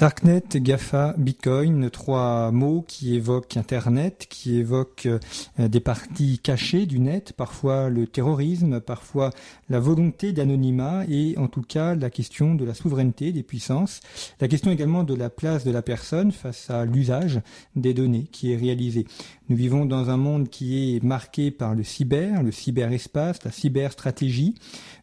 Darknet, GAFA, Bitcoin, trois mots qui évoquent Internet, qui évoquent euh, des parties cachées du net, parfois le terrorisme, parfois la volonté d'anonymat et en tout cas la question de la souveraineté des puissances, la question également de la place de la personne face à l'usage des données qui est réalisé. Nous vivons dans un monde qui est marqué par le cyber, le cyberespace, la cyberstratégie.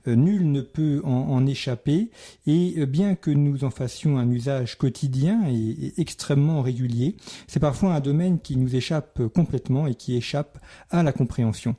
Euh, nul ne peut en, échapper et euh, bien que nous en fassions un usage quotidien et, extrêmement régulier, c'est parfois un domaine qui nous échappe complètement et qui échappe à la compréhension.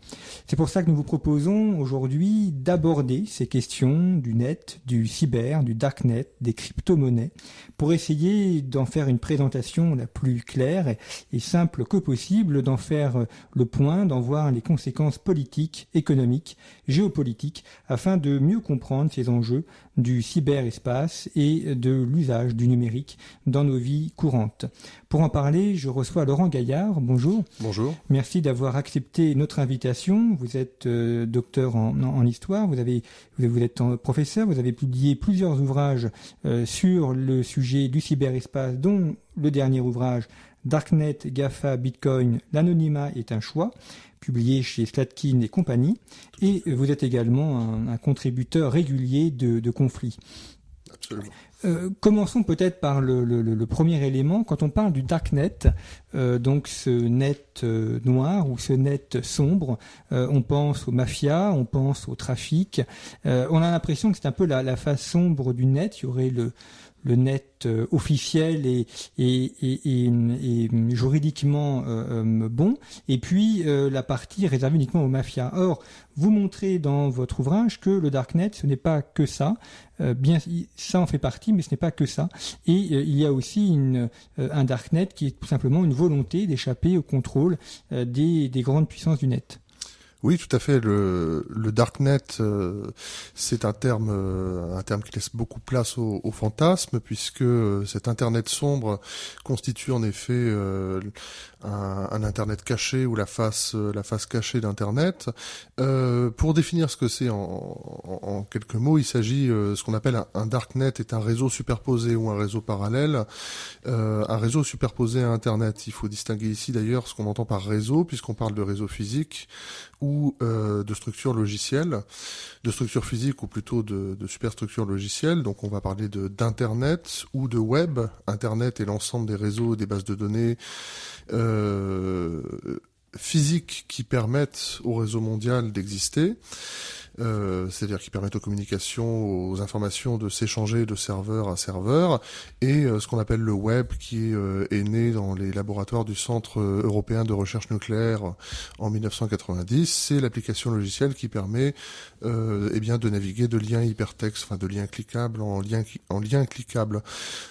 C'est pour ça que nous vous proposons aujourd'hui d'aborder ces questions du net, du cyber, du darknet, des crypto-monnaies, pour essayer d'en faire une présentation la plus claire et simple que possible, d'en faire le point, d'en voir les conséquences politiques, économiques, géopolitiques, afin de mieux comprendre ces enjeux du cyberespace et de l'usage du numérique dans nos vies courantes. Pour en parler, je reçois Laurent Gaillard. Bonjour. Bonjour. Merci d'avoir accepté notre invitation. Vous êtes euh, docteur en, histoire, vous, avez, vous êtes professeur, vous avez publié plusieurs ouvrages euh, sur le sujet du cyberespace, dont le dernier ouvrage Darknet, GAFA, Bitcoin, l'anonymat est un choix publié chez Slatkin et compagnie, et vous êtes également un, contributeur régulier de, conflits. Absolument. Euh, commençons peut-être par le, premier élément. Quand on parle du darknet, euh, donc ce net euh, noir ou ce net sombre, on pense aux mafias, on pense au trafic. on a l'impression que c'est un peu la, la, face sombre du net. Il y aurait le, le net euh, officiel et, juridiquement euh, euh, bon, et puis la partie réservée uniquement aux mafias. Or, vous montrez dans votre ouvrage que le darknet, ce n'est pas que ça. bien, ça en fait partie, mais ce n'est pas que ça. Et il y a aussi une, un darknet qui est tout simplement une volonté d'échapper au contrôle des grandes puissances du net. Oui, tout à fait. Le, le darknet, euh, c'est un terme, euh, un terme qui laisse beaucoup place au, au fantasme, puisque euh, cet internet sombre constitue en effet un, internet caché ou la face, face cachée d'internet. pour définir ce que c'est en, quelques mots, il s'agit ce qu'on appelle un, darknet est un réseau superposé ou un réseau parallèle, un réseau superposé à internet. Il faut distinguer ici d'ailleurs ce qu'on entend par réseau, puisqu'on parle de réseau physique ou euh, de structures logicielles, de structures physiques ou plutôt de, superstructures logicielles. Donc on va parler d'internet ou de web. Internet est l'ensemble des réseaux, des bases de données euh, physiques qui permettent au réseau mondial d'exister. Euh, c'est-à-dire qui permettent aux communications, aux informations de s'échanger de serveur à serveur, et euh, ce qu'on appelle le web qui euh, est né dans les laboratoires du Centre européen de recherche nucléaire en 1990. C'est l'application logicielle qui permet eh bien de naviguer de liens hypertextes, enfin de liens cliquables en liens en liens cliquables.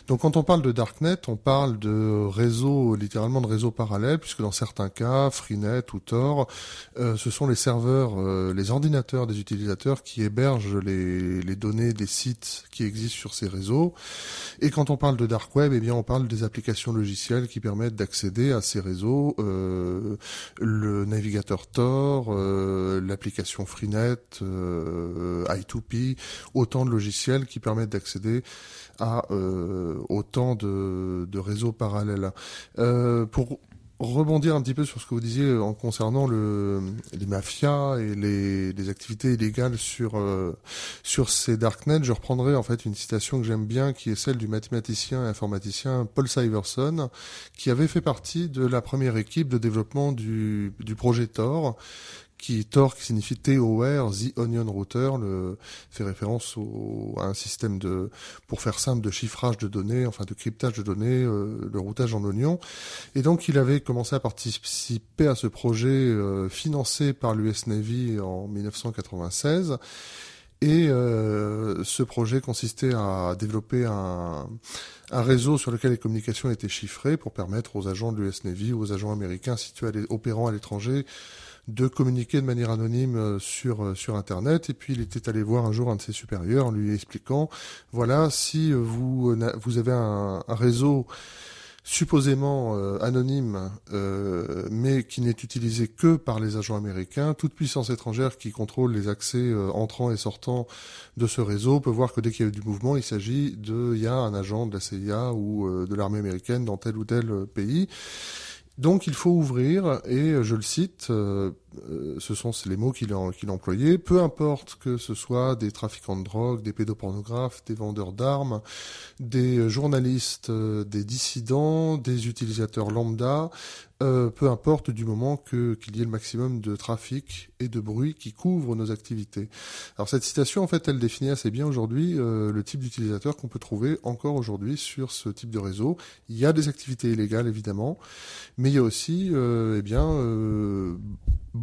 Donc quand on parle de darknet, on parle de réseaux, littéralement de réseaux parallèles, puisque dans certains cas, Freenet ou Tor, ce sont les serveurs, les ordinateurs des utilisateurs qui hébergent les, données des sites qui existent sur ces réseaux. Et quand on parle de dark web, eh bien on parle des applications logicielles qui permettent d'accéder à ces réseaux, euh, le navigateur Tor, euh, l'application Freenet, euh, I2P, autant de logiciels qui permettent d'accéder à autant de, de, réseaux parallèles. Pour rebondir un petit peu sur ce que vous disiez en concernant le, les mafias et les, les activités illégales sur euh, sur ces darknets, je reprendrai en fait une citation que j'aime bien, qui est celle du mathématicien et informaticien Paul Siverson, qui avait fait partie de la première équipe de développement du, du projet Tor, qui Tor qui signifie TOR, The Onion Router, le, fait référence au, à un système de, pour faire simple, de chiffrage de données, enfin de cryptage de données, euh, le routage en oignon. Et donc il avait commencé à participer à ce projet euh, financé par l'US Navy en 1996. Et ce projet consistait à développer un, un réseau sur lequel les communications étaient chiffrées pour permettre aux agents de l'US Navy aux agents américains situés opérant à l'étranger de communiquer de manière anonyme euh, sur euh, sur internet et puis il était allé voir un jour un de ses supérieurs en lui expliquant voilà si vous vous avez un, réseau supposément euh, anonyme, euh, mais qui n'est utilisé que par les agents américains, toute puissance étrangère qui contrôle les accès euh, entrants et sortants de ce réseau peut voir que dès qu'il y a du mouvement, il s'agit de, il y a un agent de la CIA ou de l'armée américaine dans tel ou tel pays. Donc il faut ouvrir, et je le cite, euh, ce sont les mots qu'il a, qu'il employés. Peu importe que ce soit des trafiquants de drogue, des pédopornographes, des vendeurs d'armes, des journalistes, euh, des dissidents, des utilisateurs lambda, euh, peu importe du moment que qu'il y ait le maximum de trafic et de bruit qui couvre nos activités. Alors cette citation, en fait, elle définit assez bien aujourd'hui le type d'utilisateur qu'on peut trouver encore aujourd'hui sur ce type de réseau. Il y a des activités illégales évidemment, mais il y a aussi, eh bien,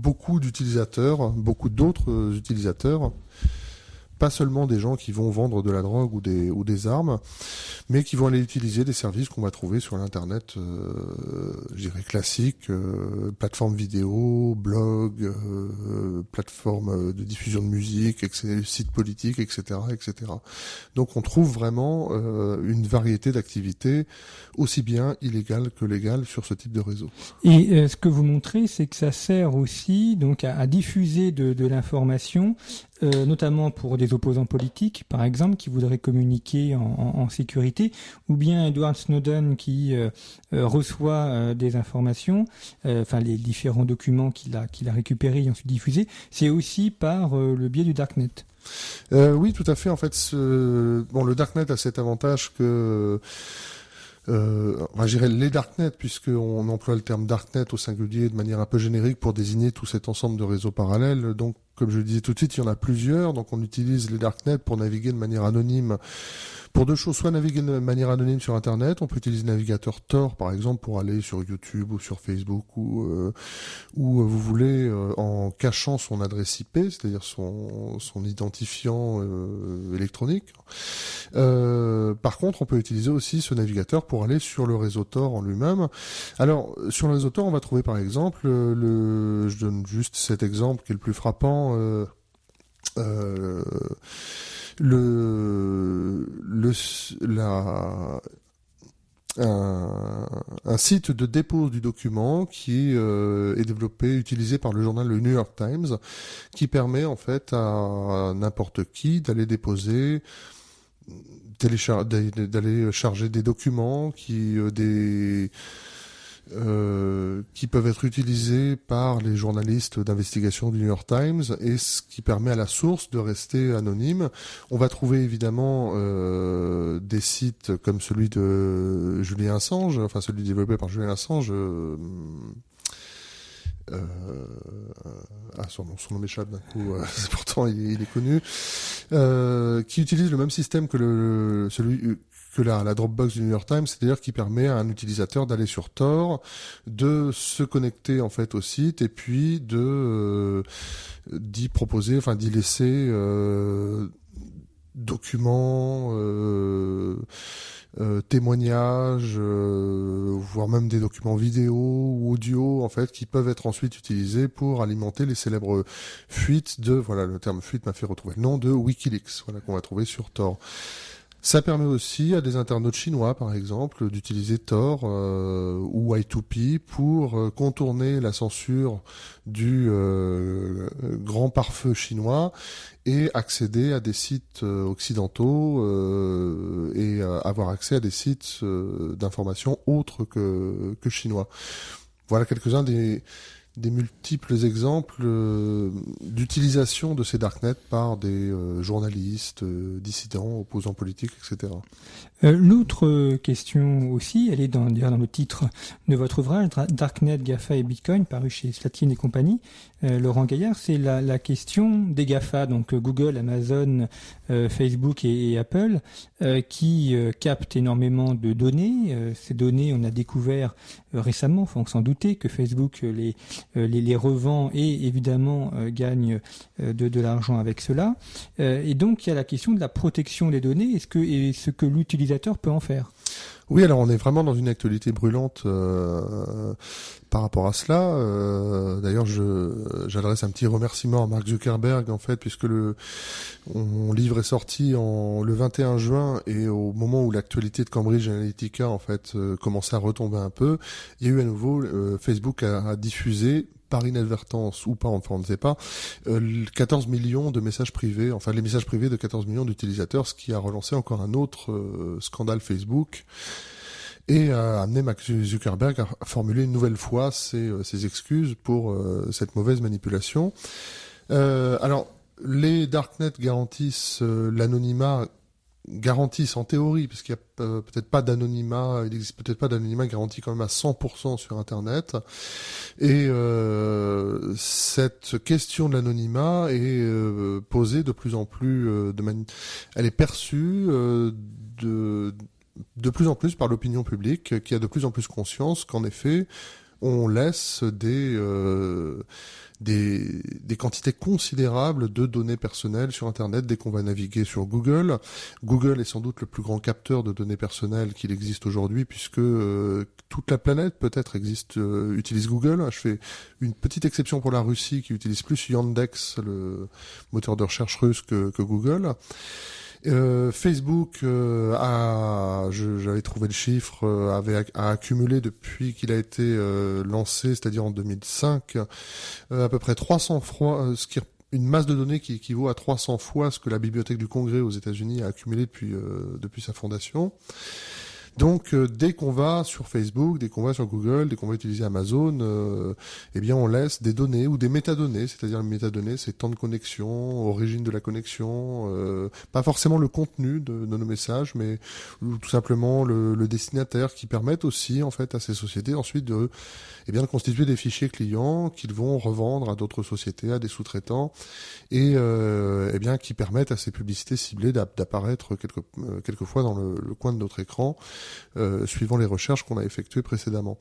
beaucoup d'utilisateurs, beaucoup d'autres utilisateurs pas seulement des gens qui vont vendre de la drogue ou des, ou des armes, mais qui vont aller utiliser des services qu'on va trouver sur l'internet, euh, je dirais classique, euh, plateforme vidéo, blog, euh, plateforme de diffusion de musique, sites politiques, etc., etc. Donc on trouve vraiment euh, une variété d'activités aussi bien illégales que légales sur ce type de réseau. Et euh, ce que vous montrez, c'est que ça sert aussi donc à, diffuser de l'information euh, notamment pour des opposants politiques, par exemple, qui voudraient communiquer en, sécurité, ou bien Edward Snowden qui euh, euh, reçoit des informations, enfin les différents documents qu'il a, récupérés et ensuite diffusés, c'est aussi par le biais du darknet. oui, tout à fait. En fait, le darknet a cet avantage que euh, enfin, j'irais les darknet puisqu'on emploie le terme darknet au singulier de manière un peu générique pour désigner tout cet ensemble de réseaux parallèles. Donc, comme je le disais tout de suite, il y en a plusieurs. Donc, on utilise les darknet pour naviguer de manière anonyme pour deux choses, soit naviguer de manière anonyme sur Internet, on peut utiliser le navigateur Tor par exemple pour aller sur YouTube ou sur Facebook ou euh, ou euh, vous voulez euh, en cachant son adresse IP, c'est-à-dire son identifiant électronique. par contre, on peut utiliser aussi ce navigateur pour aller sur le réseau Tor en lui-même. Alors sur le réseau Tor, on va trouver par exemple le, je donne juste cet exemple qui est le plus frappant. Le, la, un, un, site de dépôt du document qui euh, est développé, utilisé par le journal le New York Times, qui permet en fait à n'importe qui d'aller déposer d'aller charger des documents qui euh, des euh, qui peuvent être utilisés par les journalistes d'investigation du New York Times et ce qui permet à la source de rester anonyme. On va trouver évidemment euh, des sites comme celui de Julien Assange, enfin celui développé par Julien Assange. Euh, euh ah, son nom, son nom m'échappe d'un coup. Euh, pourtant, il est, connu. Euh, qui utilise le même système que le, celui que la, la Dropbox du New York Times, c'est-à-dire qui permet à un utilisateur d'aller sur Tor, de se connecter en fait au site et puis de euh, d'y proposer, enfin d'y laisser euh, documents, euh, euh témoignages, voire même des documents vidéo ou audio en fait qui peuvent être ensuite utilisés pour alimenter les célèbres fuites de voilà le terme fuite m'a fait retrouver le nom de WikiLeaks voilà qu'on va trouver sur Tor. Ça permet aussi à des internautes chinois, par exemple, d'utiliser Tor euh, ou I2P pour euh, contourner la censure du euh, grand pare-feu chinois et accéder à des sites occidentaux et avoir accès à des sites d'information autres que, que chinois. Voilà quelques-uns des, des multiples exemples euh, d'utilisation de ces darknets par des euh, journalistes, euh, dissidents, opposants politiques, etc. L'autre question aussi, elle est dans, le titre de votre ouvrage, Darknet, GAFA et Bitcoin, paru chez Slatkin et compagnie. Laurent Gaillard, c'est la, la, question des GAFA, donc Google, Amazon, Facebook et, et Apple, qui captent énormément de données. ces données, on a découvert récemment, faut s'en douter, que Facebook les les, les, revend et évidemment gagne de, de l'argent avec cela. et donc il y a la question de la protection des données. Est-ce que et ce que l'utilisateur peut en faire? Oui, alors on est vraiment dans une actualité brûlante euh, par rapport à cela. Euh, D'ailleurs, j'adresse un petit remerciement à Mark Zuckerberg en fait, puisque le mon livre est sorti en le 21 juin et au moment où l'actualité de Cambridge Analytica en fait euh, commençait à retomber un peu, il y a eu à nouveau euh, Facebook a, a diffusé par inadvertance ou pas, on ne sait pas, 14 euh, millions de messages privés, enfin les messages privés de 14 millions d'utilisateurs, ce qui a relancé encore un autre euh, scandale Facebook et a amené Mark Zuckerberg à formuler une nouvelle fois ses, euh, ses excuses pour cette mauvaise manipulation. alors, les darknets garantissent l'anonymat garantissent en théorie, parce qu'il n'y a euh, peut-être pas d'anonymat, il existe peut-être pas d'anonymat garanti quand même à 100% sur Internet. Et euh, cette question de l'anonymat est euh, posée de plus en plus, de manière, elle est perçue de de plus en plus par l'opinion publique, qui a de plus en plus conscience qu'en effet, on laisse des des, des, quantités considérables de données personnelles sur Internet dès qu'on va naviguer sur Google. Google est sans doute le plus grand capteur de données personnelles qu'il existe aujourd'hui puisque euh, toute la planète peut-être existe euh, utilise Google. Je fais une petite exception pour la Russie qui utilise plus Yandex, le moteur de recherche russe, que, que Google. Euh, Facebook euh, a, j'avais trouvé le chiffre, euh, avait a accumulé depuis qu'il a été lancé, c'est-à-dire en 2005, à peu près 300 fois, ce qui une masse de données qui équivaut à 300 fois ce que la Bibliothèque du Congrès aux États-Unis a accumulé depuis depuis sa fondation. Donc euh, dès qu'on va sur Facebook, dès qu'on va sur Google, dès qu'on va utiliser Amazon, euh, eh bien on laisse des données ou des métadonnées, c'est-à-dire les métadonnées, c'est temps de connexion, origine de la connexion, euh, pas forcément le contenu de, nos messages, mais tout simplement le, le, destinataire qui permettent aussi en fait à ces sociétés ensuite de, eh bien, de constituer des fichiers clients qu'ils vont revendre à d'autres sociétés, à des sous-traitants, et eh bien qui permettent à ces publicités ciblées d'apparaître quelque, quelquefois dans le, le coin de notre écran euh, suivant les recherches qu'on a effectuées précédemment.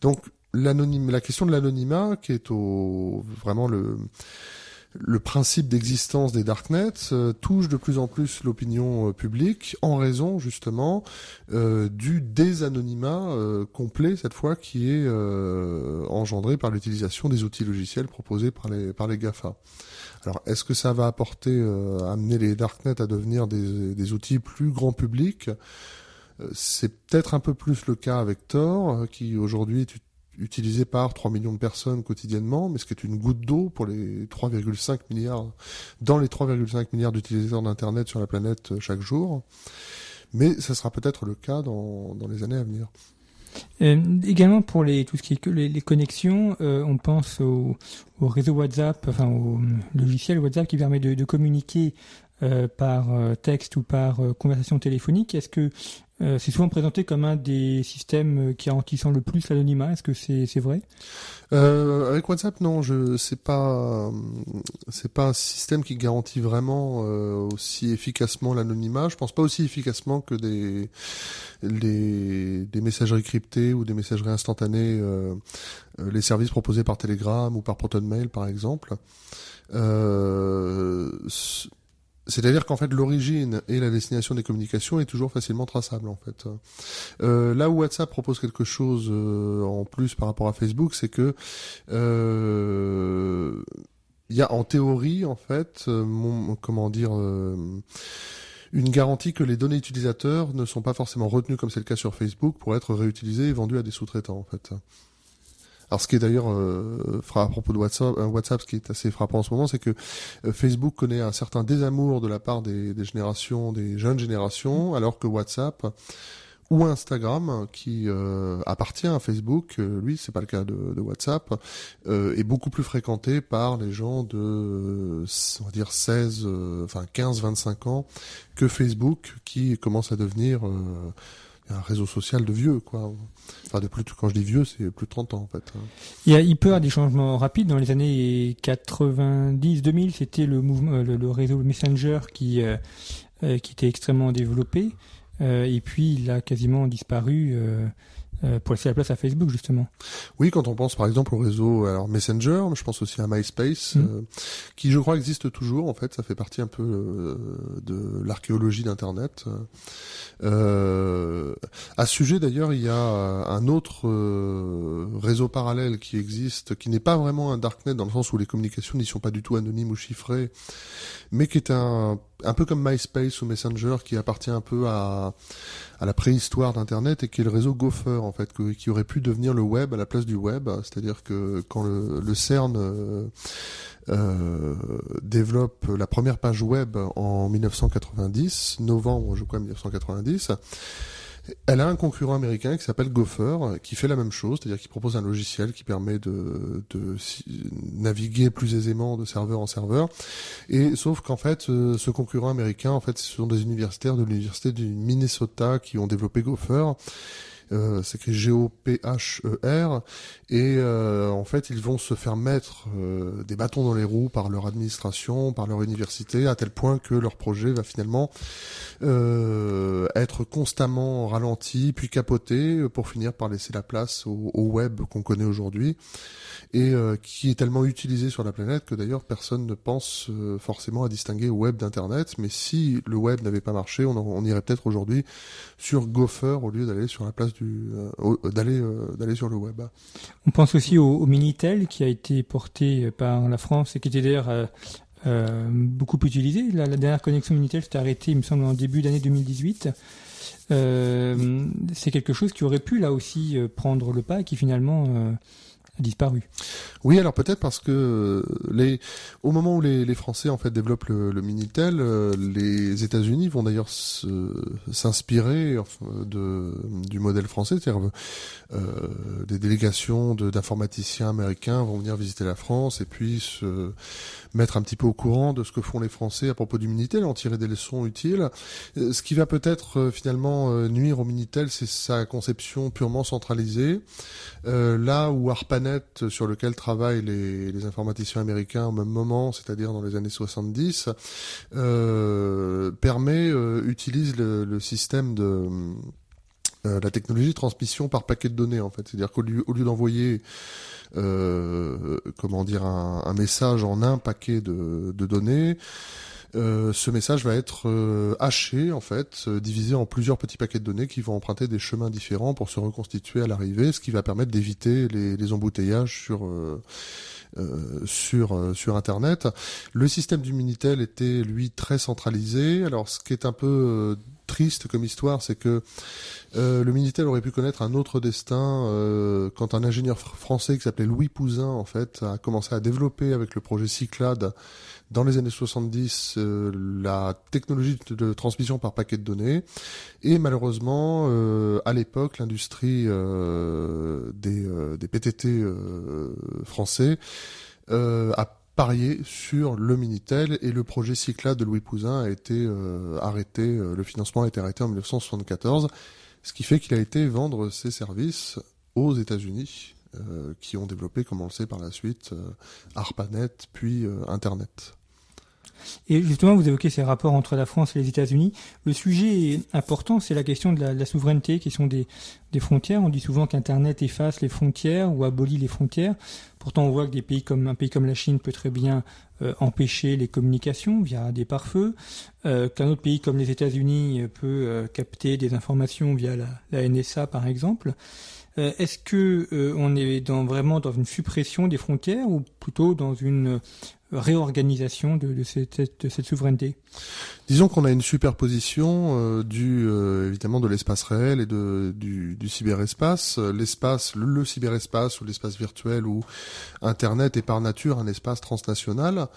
Donc la question de l'anonymat, qui est au, vraiment le, le principe d'existence des darknets euh, touche de plus en plus l'opinion euh, publique en raison justement du désanonymat complet cette fois qui est engendré par l'utilisation des outils logiciels proposés par les par les Gafa. Alors est-ce que ça va apporter amener les darknets à devenir des, des outils plus grand public? Euh, c'est peut-être un peu plus le cas avec Tor, euh, qui aujourd'hui est utilisé par 3 millions de personnes quotidiennement, mais ce qui est une goutte d'eau pour les 3,5 milliards, dans les 3,5 milliards d'utilisateurs d'Internet sur la planète euh, chaque jour. Mais ça sera peut-être le cas dans, dans les années à venir. également pour les tout ce qui est les, les connexions, on pense au, au, réseau WhatsApp, enfin au logiciel WhatsApp qui permet de, communiquer euh, par texte ou par conversation téléphonique. Est-ce que euh, c'est souvent présenté comme un des systèmes qui garantissant le plus l'anonymat? Est-ce que c'est c'est vrai? Euh, Avec WhatsApp, non, je c'est pas c'est pas un système qui garantit vraiment euh, aussi efficacement l'anonymat. Je pense pas aussi efficacement que des des, des messageries cryptées ou des messageries instantanées, euh, euh, les services proposés par Telegram ou par ProtonMail, par exemple. Euh, c'est-à-dire qu'en fait l'origine et la destination des communications est toujours facilement traçable en fait. Euh, là où WhatsApp propose quelque chose euh, en plus par rapport à Facebook, c'est que euh, il y a en théorie en fait, mon, comment dire une garantie que les données utilisateurs ne sont pas forcément retenues comme c'est le cas sur Facebook pour être réutilisées et vendues à des sous-traitants en fait. Alors, ce qui est d'ailleurs euh, à propos de WhatsApp, euh, WhatsApp, ce qui est assez frappant en ce moment, c'est que euh, Facebook connaît un certain désamour de la part des, des générations, des jeunes générations, alors que WhatsApp ou Instagram, qui euh, appartient à Facebook, lui, c'est pas le cas de, de WhatsApp, est beaucoup plus fréquenté par les gens de, on va dire 16, enfin 15, 25 ans que Facebook, qui commence à devenir un réseau social de vieux, quoi. Enfin, de plus, quand je dis vieux, c'est plus de 30 ans, en fait. Hein. Il, y a, il peut y avoir des changements rapides. Dans les années 90-2000, c'était le mouvement, le, réseau Messenger qui, euh, euh, qui était extrêmement développé. Euh, et puis, il a quasiment disparu euh, pour laisser la place à Facebook justement. Oui, quand on pense par exemple au réseau alors Messenger, je pense aussi à MySpace, mm. euh, qui je crois existe toujours. En fait, ça fait partie un peu euh, de l'archéologie d'Internet. Euh, à ce sujet d'ailleurs, il y a un autre réseau parallèle qui existe, qui n'est pas vraiment un darknet dans le sens où les communications n'y sont pas du tout anonymes ou chiffrées, mais qui est un un peu comme MySpace ou Messenger qui appartient un peu à, à la préhistoire d'Internet et qui est le réseau Gopher en fait, qui aurait pu devenir le web à la place du web. C'est-à-dire que quand le, le CERN euh, euh, développe la première page web en 1990, novembre je crois 1990, elle a un concurrent américain qui s'appelle Gopher, qui fait la même chose, c'est-à-dire qui propose un logiciel qui permet de, de, naviguer plus aisément de serveur en serveur. Et sauf qu'en fait, euh, ce concurrent américain, en fait, ce sont des universitaires de l'université du Minnesota qui ont développé Gopher euh, c'est écrit G-O-P-H-E-R, et euh, en fait ils vont se faire mettre euh, des bâtons dans les roues par leur administration, par leur université, à tel point que leur projet va finalement être constamment ralenti, puis capoté, pour finir par laisser la place au, web qu'on connaît aujourd'hui et qui est tellement utilisé sur la planète que d'ailleurs personne ne pense forcément à distinguer web d'internet. Mais si le web n'avait pas marché, on, on irait peut-être aujourd'hui sur Gopher au lieu d'aller sur la place du euh, d'aller d'aller sur le web. On pense aussi au, Minitel qui a été porté par la France et qui était d'ailleurs beaucoup utilisé. La, dernière connexion Minitel s'est arrêtée, il me semble, en début d'année 2018. Euh, c'est quelque chose qui aurait pu là aussi prendre le pas et qui finalement disparu. Oui, alors peut-être parce que euh, les, au moment où les, les Français en fait développent le, le Minitel, euh, les États-Unis vont d'ailleurs s'inspirer du modèle français, c'est-à-dire euh, des délégations d'informaticiens américains vont venir visiter la France et puis se mettre un petit peu au courant de ce que font les Français à propos du Minitel, en tirer des leçons utiles. Ce qui va peut-être finalement nuire au Minitel, c'est sa conception purement centralisée. là où ARPANET, sur lequel travaillent les, informaticiens américains au même moment, c'est-à-dire dans les années 70, euh, permet, euh, utilise le, système de euh, la technologie de transmission par paquet de données en fait, c'est-à-dire qu'au lieu, d'envoyer euh, comment dire un, message en un paquet de, données, euh, ce message va être haché en fait, divisé en plusieurs petits paquets de données qui vont emprunter des chemins différents pour se reconstituer à l'arrivée, ce qui va permettre d'éviter les, embouteillages sur sur sur internet. Le système du Minitel était lui très centralisé. Alors ce qui est un peu triste comme histoire, c'est que euh, le Minitel aurait pu connaître un autre destin euh, quand un ingénieur français qui s'appelait Louis Pouzin en fait a commencé à développer avec le projet Cyclade dans les années 70 euh, la technologie de, transmission par paquet de données. Et malheureusement à l'époque l'industrie des, des PTT français a parié sur le Minitel et le projet Cyclade de Louis Pouzin a été euh, arrêté, euh, le financement a été arrêté en 1974, ce qui fait qu'il a été vendre ses services aux États-Unis, euh, qui ont développé, comme on le sait par la suite, ARPANET puis Internet. Et justement, vous évoquez ces rapports entre la France et les États-Unis. Le sujet important, c'est la question de la, souveraineté, question des, des, frontières. On dit souvent qu'Internet efface les frontières ou abolit les frontières. Pourtant, on voit que des pays comme un pays comme la Chine peut très bien euh, empêcher les communications via des pare-feux, euh, qu'un autre pays comme les États-Unis peut euh, capter des informations via la, la NSA, par exemple. Est-ce que on est dans, vraiment dans une suppression des frontières ou plutôt dans une réorganisation de, de, cette, de cette, souveraineté Disons qu'on a une superposition euh, du euh, évidemment de l'espace réel et de, du, du cyberespace. L'espace, le, le, cyberespace ou l'espace virtuel ou Internet est par nature un espace transnational.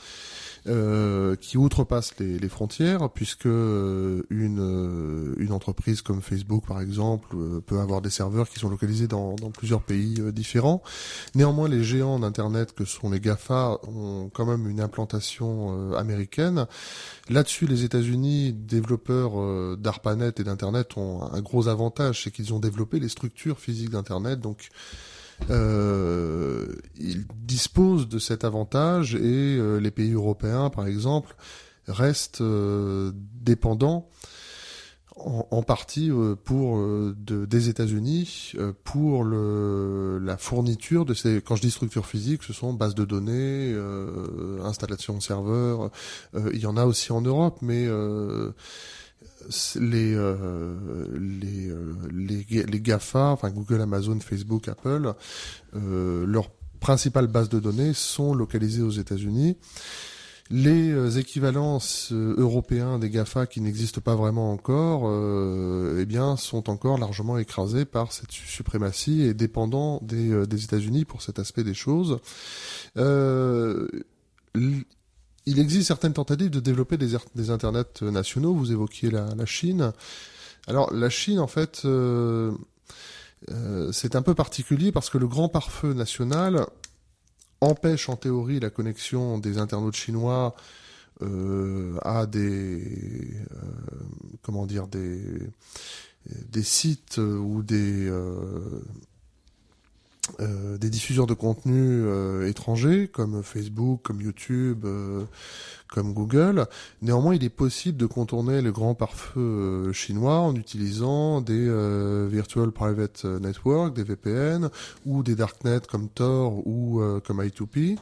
Euh, qui outrepasse les, les, frontières, puisque euh, une, euh, une entreprise comme Facebook, par exemple, peut avoir des serveurs qui sont localisés dans, dans plusieurs pays différents. Néanmoins, les géants d'Internet, que sont les GAFA, ont quand même une implantation américaine. Là-dessus, les États-Unis, développeurs d'ARPANET et d'Internet, ont un gros avantage, c'est qu'ils ont développé les structures physiques d'Internet, donc euh, ils disposent de cet avantage et euh, les pays européens, par exemple, restent euh, dépendants en, partie pour des États-Unis pour le, la fourniture de ces. Quand je dis structure physique, ce sont bases de données, installation de serveurs. il y en a aussi en Europe, mais les, les, les, les, GAFA, enfin Google, Amazon, Facebook, Apple, euh, leurs principales bases de données sont localisées aux États-Unis. Les euh, équivalences euh, européens des GAFA qui n'existent pas vraiment encore, euh, eh bien, sont encore largement écrasés par cette suprématie et dépendants des, des États-Unis pour cet aspect des choses. Euh, il existe certaines tentatives de développer des, des internets nationaux. Vous évoquiez la, la, Chine. Alors, la Chine, en fait, euh, c'est un peu particulier parce que le grand pare-feu national empêche en théorie la connexion des internautes chinois euh, à des euh, comment dire des sites ou des euh, euh, des diffuseurs de contenu étrangers comme Facebook, comme YouTube, comme Google. Néanmoins, il est possible de contourner le grand pare-feu chinois en utilisant des Virtual Private Network, des VPN ou des darknets comme Tor ou comme I2P.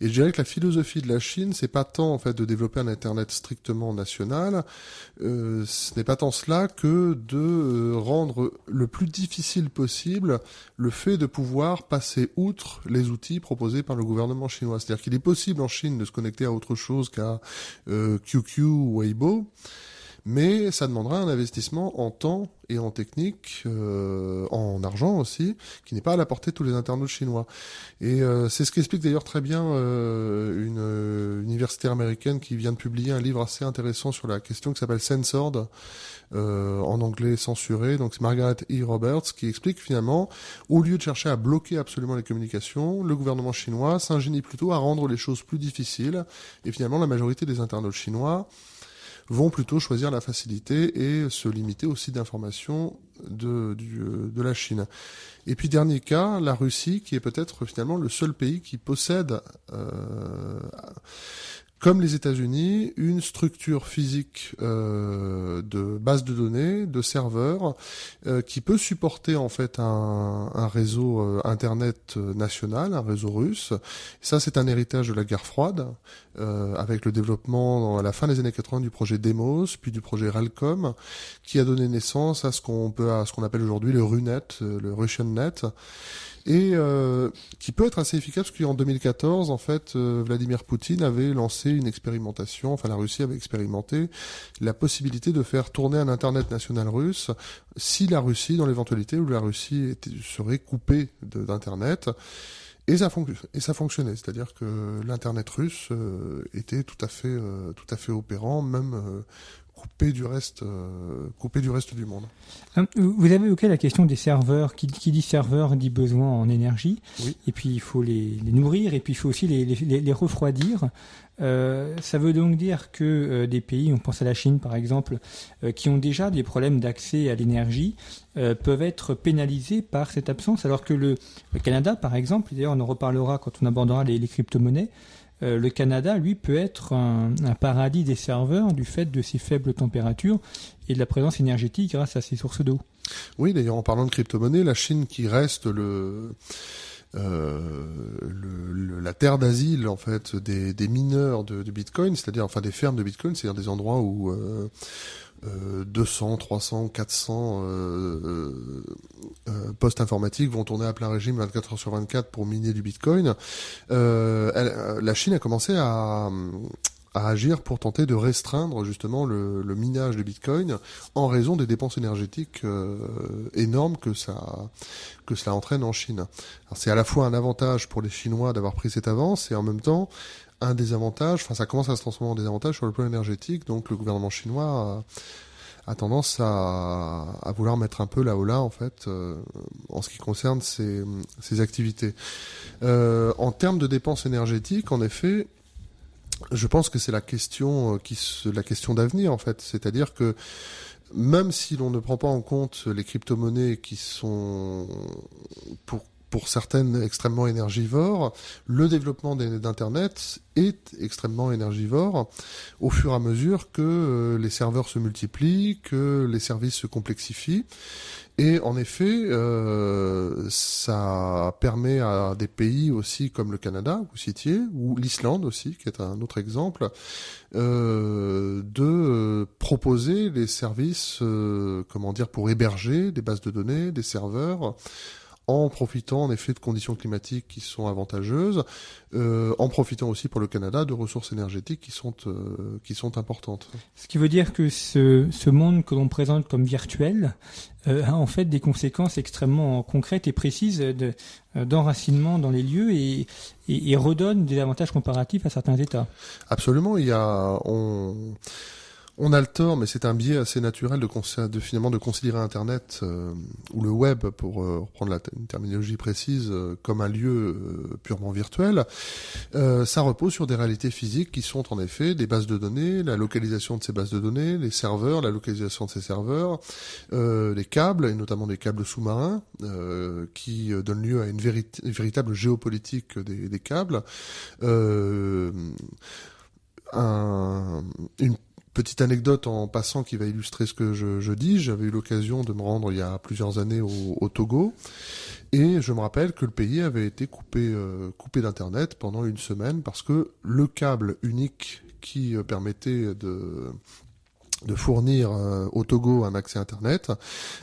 Et je dirais que la philosophie de la Chine, c'est pas tant en fait de développer un internet strictement national, ce n'est pas tant cela que de rendre le plus difficile possible le fait de pouvoir passer outre les outils proposés par le gouvernement chinois. C'est-à-dire qu'il est possible en Chine de se connecter à autre chose qu'à QQ euh, ou Weibo, mais ça demandera un investissement en temps et en technique, euh, en argent aussi, qui n'est pas à la portée de tous les internautes chinois. Et euh, c'est ce qu'explique d'ailleurs très bien euh, une euh, universitaire américaine qui vient de publier un livre assez intéressant sur la question qui s'appelle Censored, euh, en anglais censuré. Donc c'est Margaret E. Roberts qui explique finalement, au lieu de chercher à bloquer absolument les communications, le gouvernement chinois s'ingénie plutôt à rendre les choses plus difficiles. Et finalement, la majorité des internautes chinois vont plutôt choisir la facilité et se limiter au site d'information de, de la Chine. Et puis dernier cas, la Russie, qui est peut-être finalement le seul pays qui possède euh, comme les États-Unis, une structure physique euh, de base de données, de serveurs, euh, qui peut supporter en fait un, un réseau euh, internet national, un réseau russe. ça, c'est un héritage de la guerre froide, euh, avec le développement à la fin des années 80 du projet Demos, puis du projet Ralcom, qui a donné naissance à ce qu'on peut, à ce qu'on appelle aujourd'hui le RUNET, le Russian Net et euh, qui peut être assez efficace parce qu'en 2014, en fait, euh, Vladimir Poutine avait lancé une expérimentation, enfin la Russie avait expérimenté la possibilité de faire tourner un Internet national russe si la Russie, dans l'éventualité où la Russie serait coupée d'Internet, et ça, et ça fonctionnait, c'est-à-dire que l'internet russe euh, était tout à fait, tout à fait opérant, même coupé du reste, euh, coupé du reste du monde. Hein, vous avez évoqué la question des serveurs. Qui, qui dit serveur dit besoin en énergie. Et puis il faut les, nourrir et puis il faut aussi les, les, les refroidir. Euh, ça veut donc dire que euh, des pays, on pense à la Chine par exemple, euh, qui ont déjà des problèmes d'accès à l'énergie, euh, peuvent être pénalisés par cette absence, alors que le, le Canada par exemple, d'ailleurs on en reparlera quand on abordera les crypto-monnaies, euh, le Canada, lui, peut être un, paradis des serveurs du fait de ses faibles températures et de la présence énergétique grâce à ses sources d'eau. Oui, d'ailleurs, en parlant de crypto-monnaie, la Chine qui reste le, euh, la terre d'asile en fait des, mineurs de, Bitcoin, c'est-à-dire enfin des fermes de Bitcoin, c'est-à-dire des endroits où euh, 200, 300, 400 postes informatiques vont tourner à plein régime 24 heures sur 24 pour miner du Bitcoin. Euh, euh, la Chine a commencé à, agir pour tenter de restreindre justement le, minage de Bitcoin en raison des dépenses énergétiques euh, énormes que ça que cela entraîne en Chine. C'est à la fois un avantage pour les Chinois d'avoir pris cette avance et en même temps un désavantage, enfin ça commence à se transformer en désavantage sur le plan énergétique, donc le gouvernement chinois a, tendance à, vouloir mettre un peu là haut là en fait euh, en ce qui concerne ses, activités. Euh, en termes de dépenses énergétiques, en effet, je pense que c'est la question euh, la question d'avenir en fait, c'est-à-dire que même si l'on ne prend pas en compte les crypto-monnaies qui sont pour pour certaines extrêmement énergivores, le développement d'Internet est extrêmement énergivore au fur et à mesure que euh, les serveurs se multiplient, que les services se complexifient. Et en effet, euh, ça permet à des pays aussi comme le Canada, vous citiez, ou l'Islande aussi, qui est un autre exemple, euh, de proposer les services, comment dire, pour héberger des bases de données, des serveurs, en profitant en effet de conditions climatiques qui sont avantageuses, euh, en profitant aussi pour le Canada de ressources énergétiques qui sont euh, qui sont importantes. Ce qui veut dire que ce, ce monde que l'on présente comme virtuel euh, a en fait des conséquences extrêmement concrètes et précises d'enracinement dans les lieux et, et, et redonne des avantages comparatifs à certains États. Absolument, il y a on on a le tort, mais c'est un biais assez naturel de, de finalement de considérer Internet euh, ou le web, pour euh, reprendre la une terminologie précise, euh, comme un lieu purement virtuel. ça repose sur des réalités physiques qui sont en effet des bases de données, la localisation de ces bases de données, les serveurs, la localisation de ces serveurs, les câbles et notamment des câbles sous-marins qui donnent lieu à une, véritable géopolitique des, des câbles. Un, une Petite anecdote en passant qui va illustrer ce que je, dis. J'avais eu l'occasion de me rendre il y a plusieurs années au, Togo et je me rappelle que le pays avait été coupé, euh, coupé d'internet pendant une semaine parce que le câble unique qui euh, permettait de de fournir euh, au Togo un accès Internet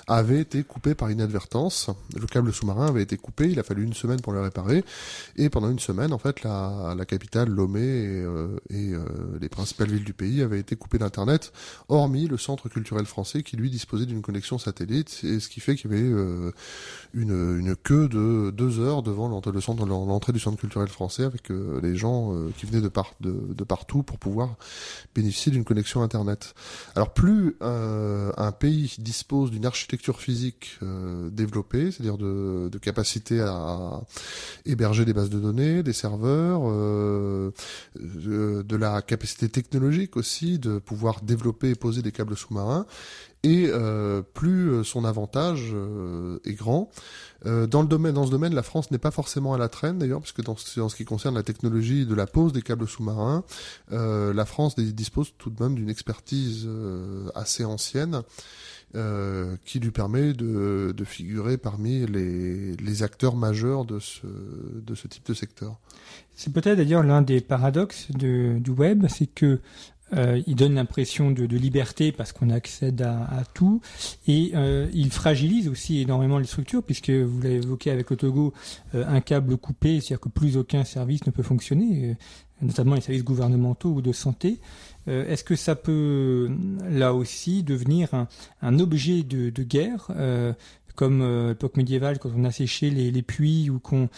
avait été coupé par inadvertance. Le câble sous-marin avait été coupé, il a fallu une semaine pour le réparer. Et pendant une semaine, en fait, la, capitale, Lomé et, euh, et euh, les principales villes du pays avaient été coupées d'Internet, hormis le centre culturel français qui, lui, disposait d'une connexion satellite. Et ce qui fait qu'il y avait une, une, queue de deux heures devant l'entrée du centre culturel français avec les gens qui venaient de, de partout pour pouvoir bénéficier d'une connexion Internet. Alors plus euh, un pays dispose d'une architecture physique euh, développée, c'est-à-dire de, capacité à, héberger des bases de données, des serveurs, euh, de, la capacité technologique aussi de pouvoir développer et poser des câbles sous-marins, et plus son avantage est grand, euh, dans le domaine, dans ce domaine, la France n'est pas forcément à la traîne d'ailleurs, puisque dans, en ce qui concerne la technologie de la pose des câbles sous-marins, euh, la France dispose tout de même d'une expertise euh, assez ancienne. Euh, qui lui permet de, de figurer parmi les, les, acteurs majeurs de ce, de ce type de secteur. C'est peut-être d'ailleurs l'un des paradoxes de, du web, c'est que euh, il donne l'impression de, liberté parce qu'on accède à, tout et euh, il fragilise aussi énormément les structures puisque vous l'avez évoqué avec le Togo, euh, un câble coupé, c'est-à-dire que plus aucun service ne peut fonctionner, notamment les services gouvernementaux ou de santé. Est-ce que ça peut là aussi devenir un, objet de guerre comme euh, l'époque médiévale quand on asséchait les, puits ou qu'on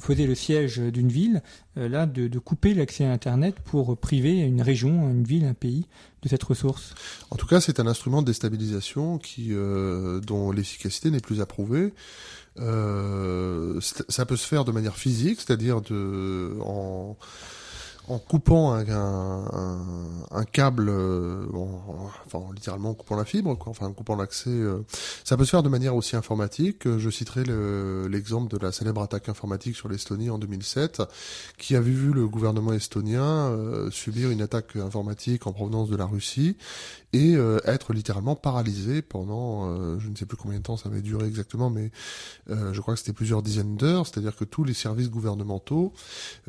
faisait le siège d'une ville, euh, là de, couper l'accès à Internet pour priver une région, une ville, un pays de cette ressource. En tout cas, c'est un instrument de déstabilisation euh, dont l'efficacité n'est plus approuvée. Euh, ça peut se faire de manière physique, c'est-à-dire en en coupant un, un, un câble, euh, enfin littéralement en coupant la fibre, quoi, enfin en coupant l'accès. Euh, ça peut se faire de manière aussi informatique. Je citerai l'exemple de la célèbre attaque informatique sur l'Estonie en 2007, qui avait vu le gouvernement estonien euh, subir une attaque informatique en provenance de la Russie et euh, être littéralement paralysé pendant, euh, je ne sais plus combien de temps ça avait duré exactement, mais euh, je crois que c'était plusieurs dizaines d'heures, c'est-à-dire que tous les services gouvernementaux,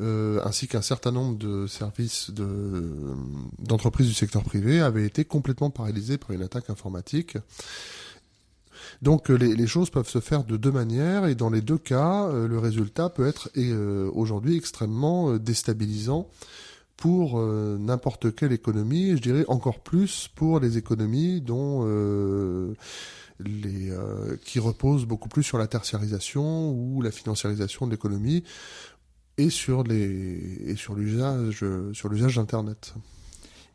ainsi qu'un certain nombre de services de, d'entreprises du secteur privé avaient été complètement paralysés par une attaque informatique. Donc les, les, choses peuvent se faire de deux manières et dans les deux cas, le résultat peut être aujourd'hui extrêmement déstabilisant pour euh, n'importe quelle économie, je dirais encore plus pour les économies dont euh, les euh, qui reposent beaucoup plus sur la tertiarisation ou la financiarisation de l'économie et sur les et sur l'usage sur l'usage d'internet.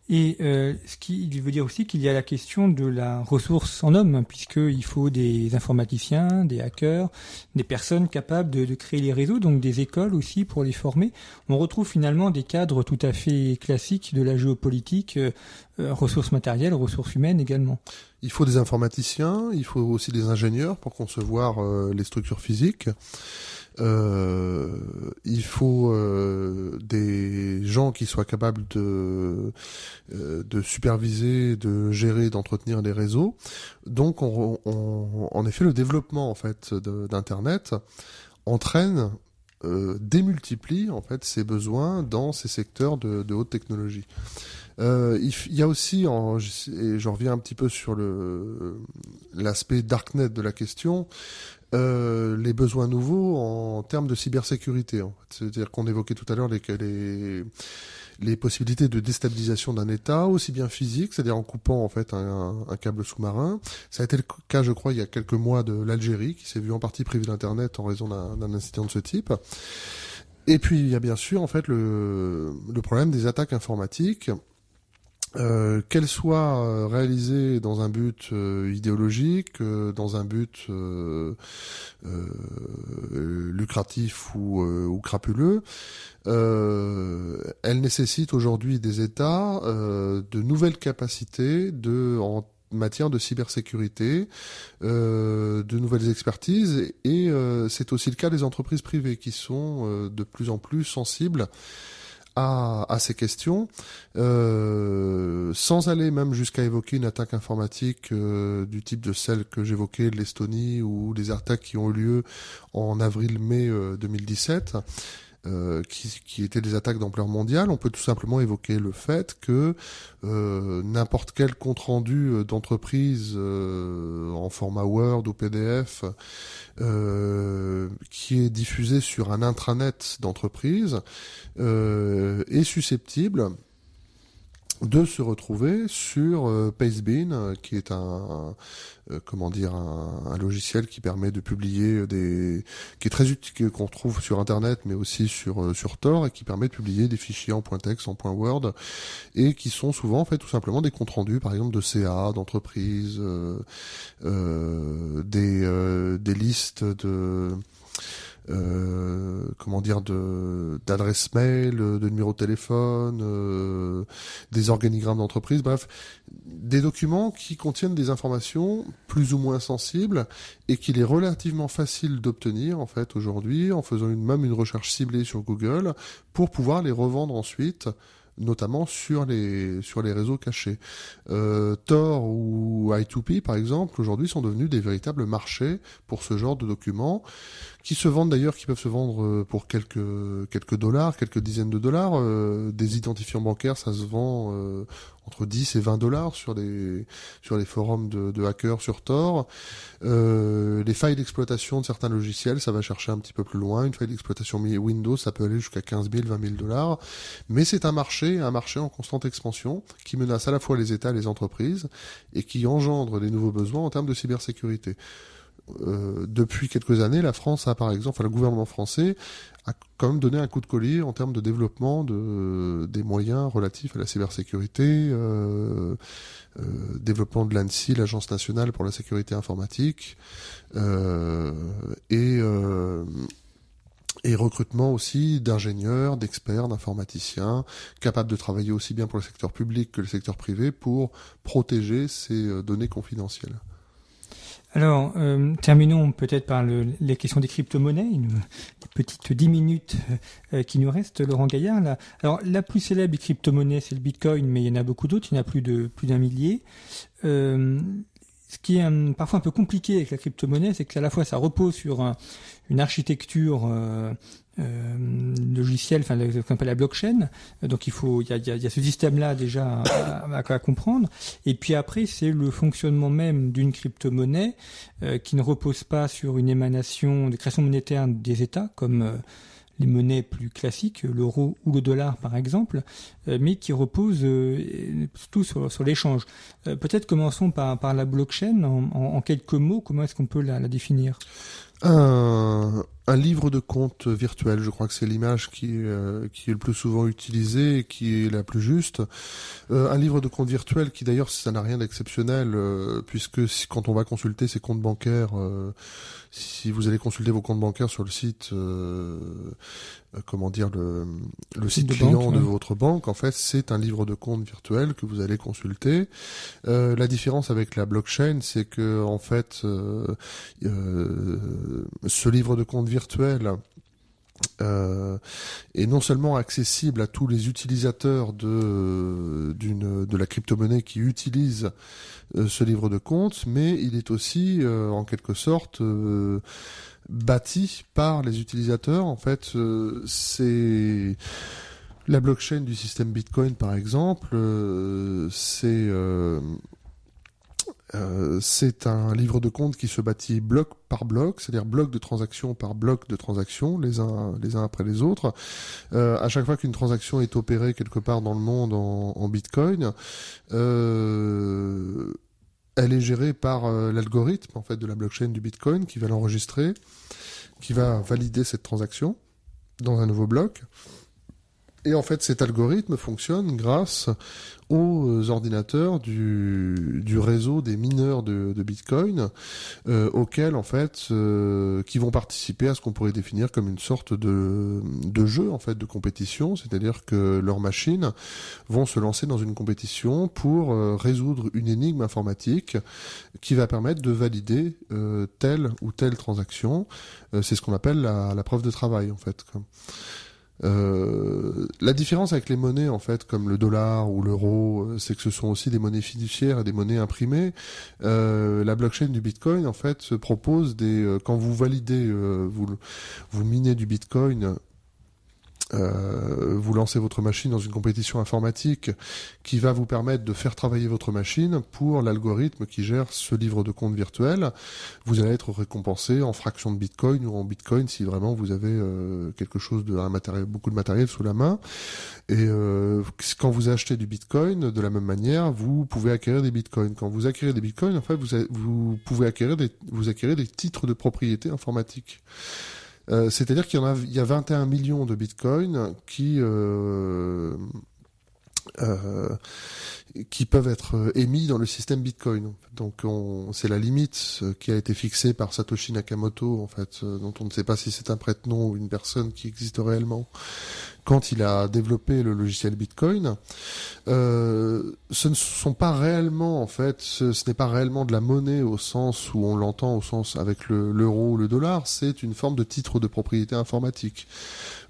Et euh, ce qui veut dire aussi qu'il y a la question de la ressource en homme, puisqu'il faut des informaticiens, des hackers, des personnes capables de, de, créer les réseaux, donc des écoles aussi pour les former. On retrouve finalement des cadres tout à fait classiques de la géopolitique, euh, euh ressources matérielles, ressources humaines également. Il faut des informaticiens, il faut aussi des ingénieurs pour concevoir euh, les structures physiques. Euh, il faut euh, des gens qui soient capables de, euh, de superviser, de gérer, d'entretenir les réseaux. Donc, on, on, en effet, le développement en fait d'Internet entraîne démultiplie en fait ses besoins dans ces secteurs de, haute technologie. Il, y a aussi, et j'en reviens un petit peu sur l'aspect darknet de la question, euh, les besoins nouveaux en termes de cybersécurité. En fait. C'est-à-dire qu'on évoquait tout à l'heure les, les, les possibilités de déstabilisation d'un État, aussi bien physique, c'est-à-dire en coupant en fait un, un câble sous-marin. Ça a été le cas, je crois, il y a quelques mois de l'Algérie, qui s'est vu en partie privée d'Internet en raison d'un incident de ce type. Et puis il y a bien sûr en fait le, le problème des attaques informatiques euh, qu'elle soit euh, réalisée dans un but euh, idéologique, euh, dans un but lucratif ou, crapuleux, elle nécessite aujourd'hui des États de nouvelles capacités en matière de cybersécurité, de nouvelles expertises, et c'est aussi le cas des entreprises privées qui sont de plus en plus sensibles à, ces questions, euh, sans aller même jusqu'à évoquer une attaque informatique euh, du type de celle que j'évoquais de l'Estonie ou des attaques qui ont eu lieu en avril-mai 2017. Euh, qui, étaient des attaques d'ampleur mondiale, on peut tout simplement évoquer le fait que euh, n'importe quel compte rendu euh, d'entreprise en format Word ou PDF qui est diffusé sur un intranet d'entreprise est susceptible de se retrouver sur euh, Pastebin, euh, qui est un, euh, comment dire un, logiciel qui permet de publier des qui est très utile qu'on trouve sur internet mais aussi sur sur Tor et qui permet de publier des fichiers en .texte en .word et qui sont souvent en fait tout simplement des comptes rendus par exemple de CA d'entreprises des des listes de euh, comment dire de d'adresse mail, de numéro de téléphone, euh, des organigrammes d'entreprise, bref, des documents qui contiennent des informations plus ou moins sensibles et qu'il est relativement facile d'obtenir en fait aujourd'hui en faisant une, même une recherche ciblée sur Google pour pouvoir les revendre ensuite notamment sur les sur les réseaux cachés. Euh, Tor ou I2P par exemple aujourd'hui sont devenus des véritables marchés pour ce genre de documents qui se vendent d'ailleurs, qui peuvent se vendre euh, pour quelques quelques dollars, quelques dizaines de dollars. Euh, des identifiants bancaires, ça se vend euh, entre 10 et 20 dollars sur les sur les forums de, de hackers sur Tor. les failles d'exploitation de certains logiciels, ça va chercher un petit peu plus loin. Une faille d'exploitation Windows, ça peut aller jusqu'à 15 000, 20 000 dollars. Mais c'est un marché, un marché en constante expansion qui menace à la fois les États et les entreprises et qui engendre des nouveaux besoins en termes de cybersécurité. Euh, depuis quelques années, la France a par exemple, enfin, le gouvernement français a quand même donné un coup de collier en termes de développement de, des moyens relatifs à la cybersécurité, euh, euh, développement de l'ANSI, l'Agence nationale pour la sécurité informatique, euh, et, euh, et recrutement aussi d'ingénieurs, d'experts, d'informaticiens, capables de travailler aussi bien pour le secteur public que le secteur privé pour protéger ces données confidentielles. Alors, euh, terminons peut-être par le, les questions des crypto-monnaies, une, petite dix minutes euh, qui nous restent, Laurent Gaillard. Alors, la plus célèbre des crypto-monnaies, c'est le Bitcoin, mais il y en a beaucoup d'autres, il y en a plus de plus d'un millier. Euh, ce qui est parfois un peu compliqué avec la crypto-monnaie, c'est qu'à la fois ça repose sur une architecture euh, euh, logiciel, enfin ce qu'on appelle la blockchain. Donc il faut, il y a, y a, ce système-là déjà à, à, comprendre. Et puis après, c'est le fonctionnement même d'une crypto-monnaie euh, qui ne repose pas sur une émanation de création monétaire des États, comme euh, les monnaies plus classiques, l'euro ou le dollar par exemple, euh, mais qui repose euh, tout sur, sur l'échange. Peut-être commençons par, par la blockchain en, en, en quelques mots. Comment est-ce qu'on peut la, la définir? Un, un livre de compte virtuel, je crois que c'est l'image qui, euh, qui est le plus souvent utilisée et qui est la plus juste. Euh, un livre de compte virtuel qui d'ailleurs ça n'a rien d'exceptionnel euh, puisque si, quand on va consulter ses comptes bancaires, si vous allez consulter vos comptes bancaires sur le site, comment dire le, le site, client de votre banque, en fait c'est un livre de compte virtuel que vous allez consulter. la différence avec la blockchain, c'est que en fait ce livre de compte virtuel euh, est non seulement accessible à tous les utilisateurs de, d'une, de la crypto-monnaie qui utilisent euh, ce livre de compte, mais il est aussi euh, en quelque sorte euh, bâti par les utilisateurs. En fait, c'est la blockchain du système Bitcoin, par exemple, c'est euh, c'est un livre de compte qui se bâtit bloc par bloc, c'est-à-dire bloc de transaction par bloc de transaction, les uns les uns après les autres. Euh, à chaque fois qu'une transaction est opérée quelque part dans le monde en, Bitcoin, euh, elle est gérée par l'algorithme en fait de la blockchain du Bitcoin qui va l'enregistrer, qui va valider cette transaction dans un nouveau bloc. Et en fait, cet algorithme fonctionne grâce aux ordinateurs du, réseau des mineurs de, Bitcoin, euh, auxquels en fait, euh, qui vont participer à ce qu'on pourrait définir comme une sorte de, jeu en fait de compétition, c'est-à-dire que leurs machines vont se lancer dans une compétition pour euh, résoudre une énigme informatique qui va permettre de valider telle ou telle transaction. C'est ce qu'on appelle la, la, preuve de travail en fait. Euh, la différence avec les monnaies, en fait, comme le dollar ou l'euro, euh, c'est que ce sont aussi des monnaies fiduciaires et des monnaies imprimées. Euh, la blockchain du Bitcoin, en fait, se propose des quand vous validez, vous vous minez du Bitcoin euh, vous lancez votre machine dans une compétition informatique qui va vous permettre de faire travailler votre machine pour l'algorithme qui gère ce livre de compte virtuel. Vous allez être récompensé en fraction de Bitcoin ou en Bitcoin si vraiment vous avez euh, quelque chose de un matériel, beaucoup de matériel sous la main. Et euh, quand vous achetez du Bitcoin, de la même manière, vous pouvez acquérir des Bitcoins. Quand vous acquérez des Bitcoins, en fait, vous, vous pouvez acquérir des, vous acquérir des titres de propriété informatique. Euh, c'est-à-dire qu'il y en a, il y a 21 millions de bitcoins qui euh, euh, qui peuvent être émis dans le système Bitcoin. Donc c'est la limite qui a été fixée par Satoshi Nakamoto en fait, dont on ne sait pas si c'est un prête-nom ou une personne qui existe réellement quand il a développé le logiciel Bitcoin, euh, ce ne sont pas réellement en fait, ce, n'est pas réellement de la monnaie au sens où on l'entend au sens avec l'euro ou le dollar, c'est une forme de titre de propriété informatique.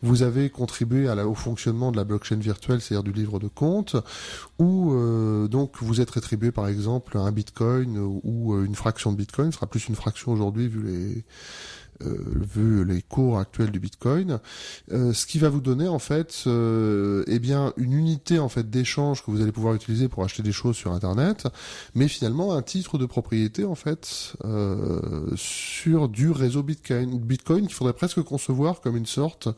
Vous avez contribué au fonctionnement de la blockchain virtuelle, c'est-à-dire du livre de compte, où euh, donc vous êtes rétribué par exemple un Bitcoin ou, une fraction de Bitcoin, ce sera plus une fraction aujourd'hui vu les euh, vu les cours actuels du Bitcoin, euh, ce qui va vous donner en fait, euh, eh bien une unité en fait d'échange que vous allez pouvoir utiliser pour acheter des choses sur Internet, mais finalement un titre de propriété en fait sur du réseau Bitcoin. Bitcoin qu'il faudrait presque concevoir comme une sorte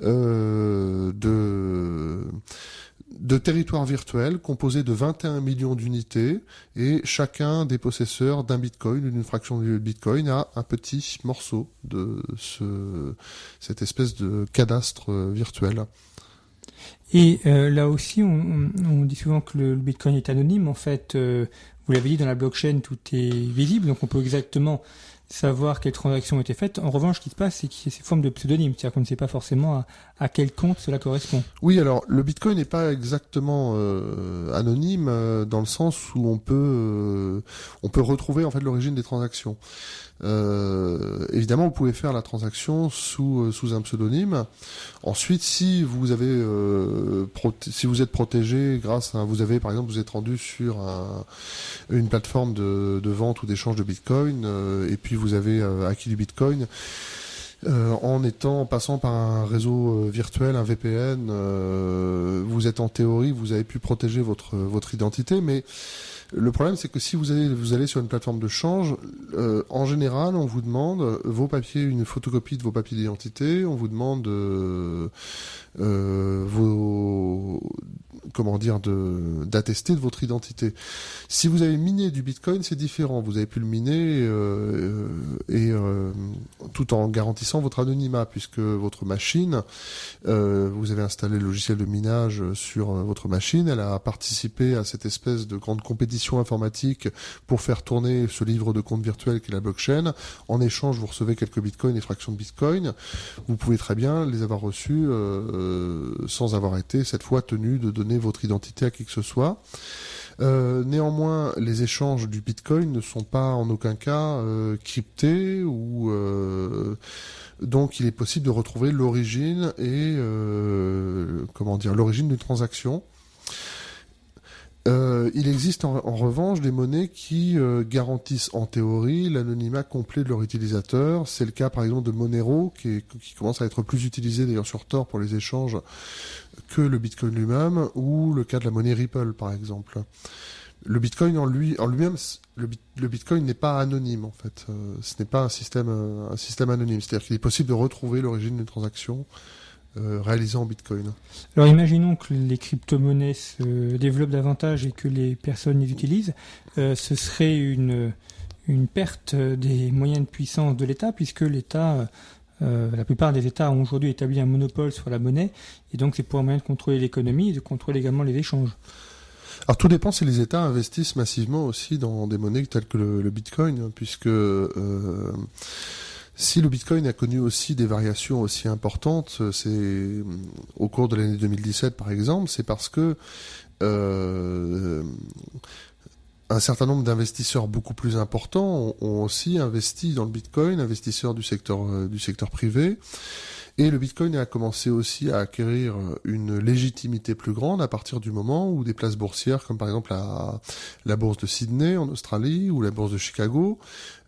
de de territoires virtuels composés de 21 millions d'unités et chacun des possesseurs d'un bitcoin ou d'une fraction de bitcoin a un petit morceau de ce, cette espèce de cadastre virtuel. Et euh, là aussi, on, on, dit souvent que le, bitcoin est anonyme. En fait, euh, vous l'avez dit, dans la blockchain, tout est visible, donc on peut exactement savoir quelles transactions ont été faites. En revanche, ce qui se passe, c'est qu'il y a ces formes de pseudonymes, c'est-à-dire qu'on ne sait pas forcément à, à, quel compte cela correspond. Oui, alors le Bitcoin n'est pas exactement euh, anonyme euh, dans le sens où on peut euh, on peut retrouver en fait l'origine des transactions. Euh, évidemment, vous pouvez faire la transaction sous euh, sous un pseudonyme. Ensuite, si vous avez euh, si vous êtes protégé grâce à vous avez par exemple vous êtes rendu sur un, une plateforme de, de vente ou d'échange de Bitcoin et puis vous avez acquis du Bitcoin. Euh, en étant en passant par un réseau virtuel, un VPN, euh, vous êtes en théorie, vous avez pu protéger votre votre identité, mais le problème, c'est que si vous allez, vous allez sur une plateforme de change, euh, en général, on vous demande vos papiers, une photocopie de vos papiers d'identité, on vous demande euh, euh, vos comment dire, de d'attester de votre identité. Si vous avez miné du Bitcoin, c'est différent. Vous avez pu le miner euh, et euh, tout en garantissant votre anonymat, puisque votre machine, euh, vous avez installé le logiciel de minage sur votre machine. Elle a participé à cette espèce de grande compétition informatique pour faire tourner ce livre de compte virtuel qui est la blockchain. En échange, vous recevez quelques bitcoins et fractions de bitcoin. Vous pouvez très bien les avoir reçus sans avoir été cette fois tenu de donner votre identité à qui que ce soit. Euh, néanmoins, les échanges du Bitcoin ne sont pas en aucun cas euh, cryptés ou euh, donc il est possible de retrouver l'origine et comment dire l'origine d'une transaction. Il existe en, revanche des monnaies qui garantissent en théorie l'anonymat complet de leur utilisateur. C'est le cas par exemple de Monero qui, qui commence à être plus utilisé d'ailleurs sur Tor pour les échanges que le Bitcoin lui-même ou le cas de la monnaie Ripple par exemple. Le Bitcoin en lui en lui-même le, Bitcoin n'est pas anonyme en fait. Euh, ce n'est pas un système un système anonyme. C'est-à-dire qu'il est possible de retrouver l'origine d'une transaction euh, en Bitcoin. Alors imaginons que les crypto-monnaies se développent davantage et que les personnes les utilisent. Euh, ce serait une, une perte des moyens de puissance de l'État puisque l'État, euh, la plupart des États ont aujourd'hui établi un monopole sur la monnaie et donc c'est pour un moyen de contrôler l'économie et de contrôler également les échanges. Alors tout dépend si les États investissent massivement aussi dans des monnaies telles que le, Bitcoin, puisque si le Bitcoin a connu aussi des variations aussi importantes, euh, c'est au cours de l'année 2017 par exemple, c'est parce que euh, un certain nombre d'investisseurs beaucoup plus importants ont, aussi investi dans le Bitcoin, investisseurs du secteur euh, du secteur privé. Et le Bitcoin a commencé aussi à acquérir une légitimité plus grande à partir du moment où des places boursières, comme par exemple la, la bourse de Sydney en Australie ou la bourse de Chicago,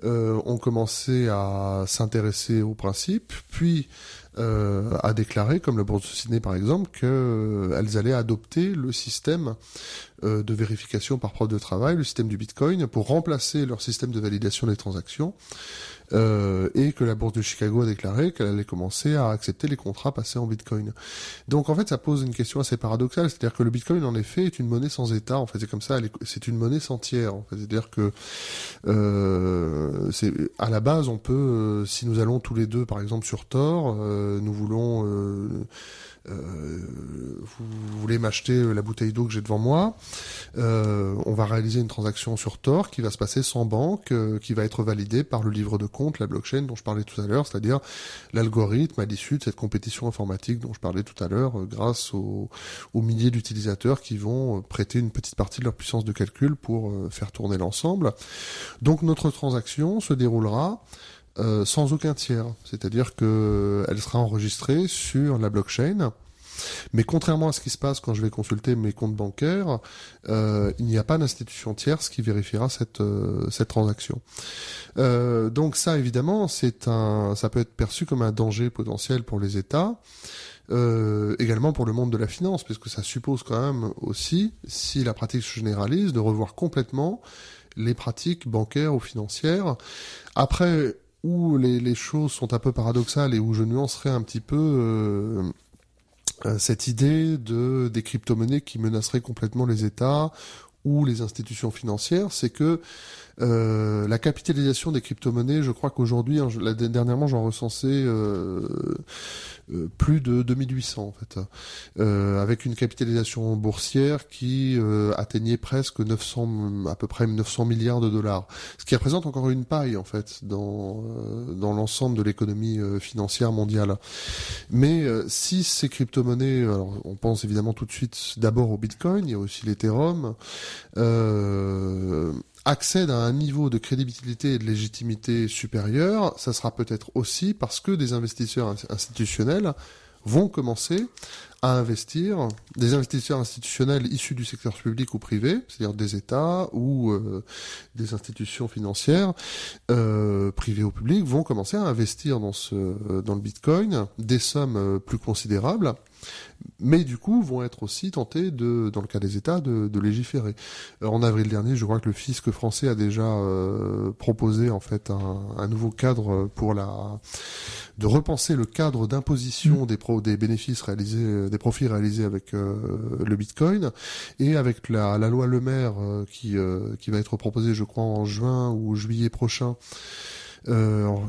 euh, ont commencé à s'intéresser au principe, puis euh, à déclarer, comme la bourse de Sydney par exemple, qu'elles euh, allaient adopter le système euh, de vérification par preuve de travail, le système du Bitcoin, pour remplacer leur système de validation des transactions. Euh, et que la bourse de Chicago a déclaré qu'elle allait commencer à accepter les contrats passés en Bitcoin. Donc en fait, ça pose une question assez paradoxale, c'est-à-dire que le Bitcoin en effet est une monnaie sans État. En fait, c'est comme ça, c'est une monnaie sans tiers. En fait, c'est-à-dire que euh, à la base, on peut, euh, si nous allons tous les deux, par exemple sur Tor, euh, nous voulons euh, vous voulez m'acheter la bouteille d'eau que j'ai devant moi, euh, on va réaliser une transaction sur Tor qui va se passer sans banque, euh, qui va être validée par le livre de compte, la blockchain dont je parlais tout à l'heure, c'est-à-dire l'algorithme à l'issue de cette compétition informatique dont je parlais tout à l'heure, grâce aux, aux milliers d'utilisateurs qui vont prêter une petite partie de leur puissance de calcul pour faire tourner l'ensemble. Donc notre transaction se déroulera euh, sans aucun tiers. C'est-à-dire que elle sera enregistrée sur la blockchain. Mais contrairement à ce qui se passe quand je vais consulter mes comptes bancaires, euh, il n'y a pas d'institution tierce qui vérifiera cette euh, cette transaction. donc ça, évidemment, c'est un, ça peut être perçu comme un danger potentiel pour les États. également pour le monde de la finance, puisque ça suppose quand même aussi, si la pratique se généralise, de revoir complètement les pratiques bancaires ou financières. Après, où les, choses sont un peu paradoxales et où je nuancerai un petit peu euh, euh, cette idée de des crypto-monnaies qui menaceraient complètement les États ou les institutions financières, c'est que euh, la capitalisation des crypto-monnaies, je crois qu'aujourd'hui, hein, dernièrement, j'en recensais euh, euh, plus de 2800 en fait, euh, avec une capitalisation boursière qui atteignait presque 900, à peu près 900 milliards de dollars, ce qui représente encore une paille en fait dans dans l'ensemble de l'économie financière mondiale. Mais si ces crypto-monnaies, alors on pense évidemment tout de suite d'abord au Bitcoin, il y a aussi l'Ethereum. Euh, accèdent à un niveau de crédibilité et de légitimité supérieur, ça sera peut-être aussi parce que des investisseurs institutionnels vont commencer à investir, des investisseurs institutionnels issus du secteur public ou privé, c'est-à-dire des États ou euh, des institutions financières euh, privées ou publiques, vont commencer à investir dans ce dans le Bitcoin des sommes euh, plus considérables mais du coup vont être aussi tentés de, dans le cas des États, de, de légiférer. Euh, en avril dernier, je crois que le fisc français a déjà euh, proposé en fait un, un, nouveau cadre pour la de repenser le cadre d'imposition mmh. des pro, des bénéfices réalisés des profits réalisés avec le Bitcoin et avec la, la loi Le Maire qui qui va être proposée, je crois, en juin ou juillet prochain.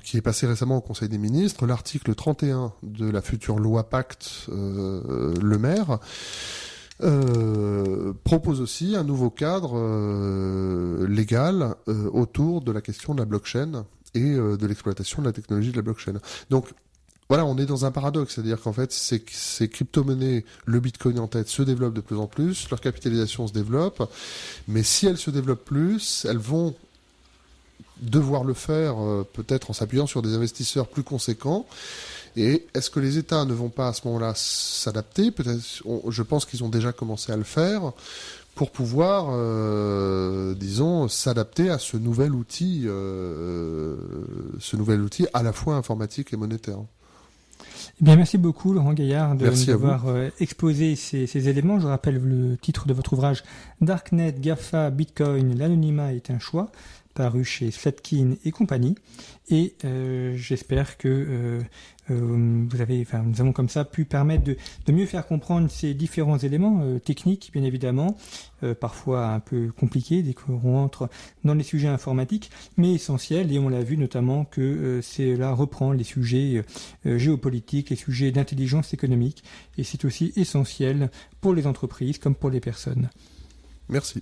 Qui est passé récemment au Conseil des ministres, l'article 31 de la future loi Pacte Le Maire euh, propose aussi un nouveau cadre euh, légal euh, autour de la question de la blockchain et de l'exploitation de la technologie de la blockchain. Donc voilà, on est dans un paradoxe, c'est-à-dire qu'en fait, ces, ces crypto-monnaies, le Bitcoin en tête, se développent de plus en plus, leur capitalisation se développe, mais si elles se développent plus, elles vont devoir le faire peut-être en s'appuyant sur des investisseurs plus conséquents et est-ce que les États ne vont pas à ce moment-là s'adapter? Peut-être, je pense qu'ils ont déjà commencé à le faire pour pouvoir, euh, disons, s'adapter à ce nouvel outil, euh, ce nouvel outil à la fois informatique et monétaire. Eh bien, merci beaucoup, Laurent Gaillard, de nous avoir euh, exposé ces, ces, éléments. Je rappelle le titre de votre ouvrage Darknet, GAFA, Bitcoin, l'anonymat est un choix paru chez Flatkin et compagnie. Et euh, j'espère que euh, euh, vous avez, enfin, nous avons comme ça pu permettre de, de mieux faire comprendre ces différents éléments techniques, bien évidemment, parfois un peu compliqués dès qu'on entre dans les sujets informatiques, mais essentiels. Et on l'a vu notamment que c'est là reprend les sujets géopolitiques, les sujets d'intelligence économique, et c'est aussi essentiel pour les entreprises comme pour les personnes. Merci.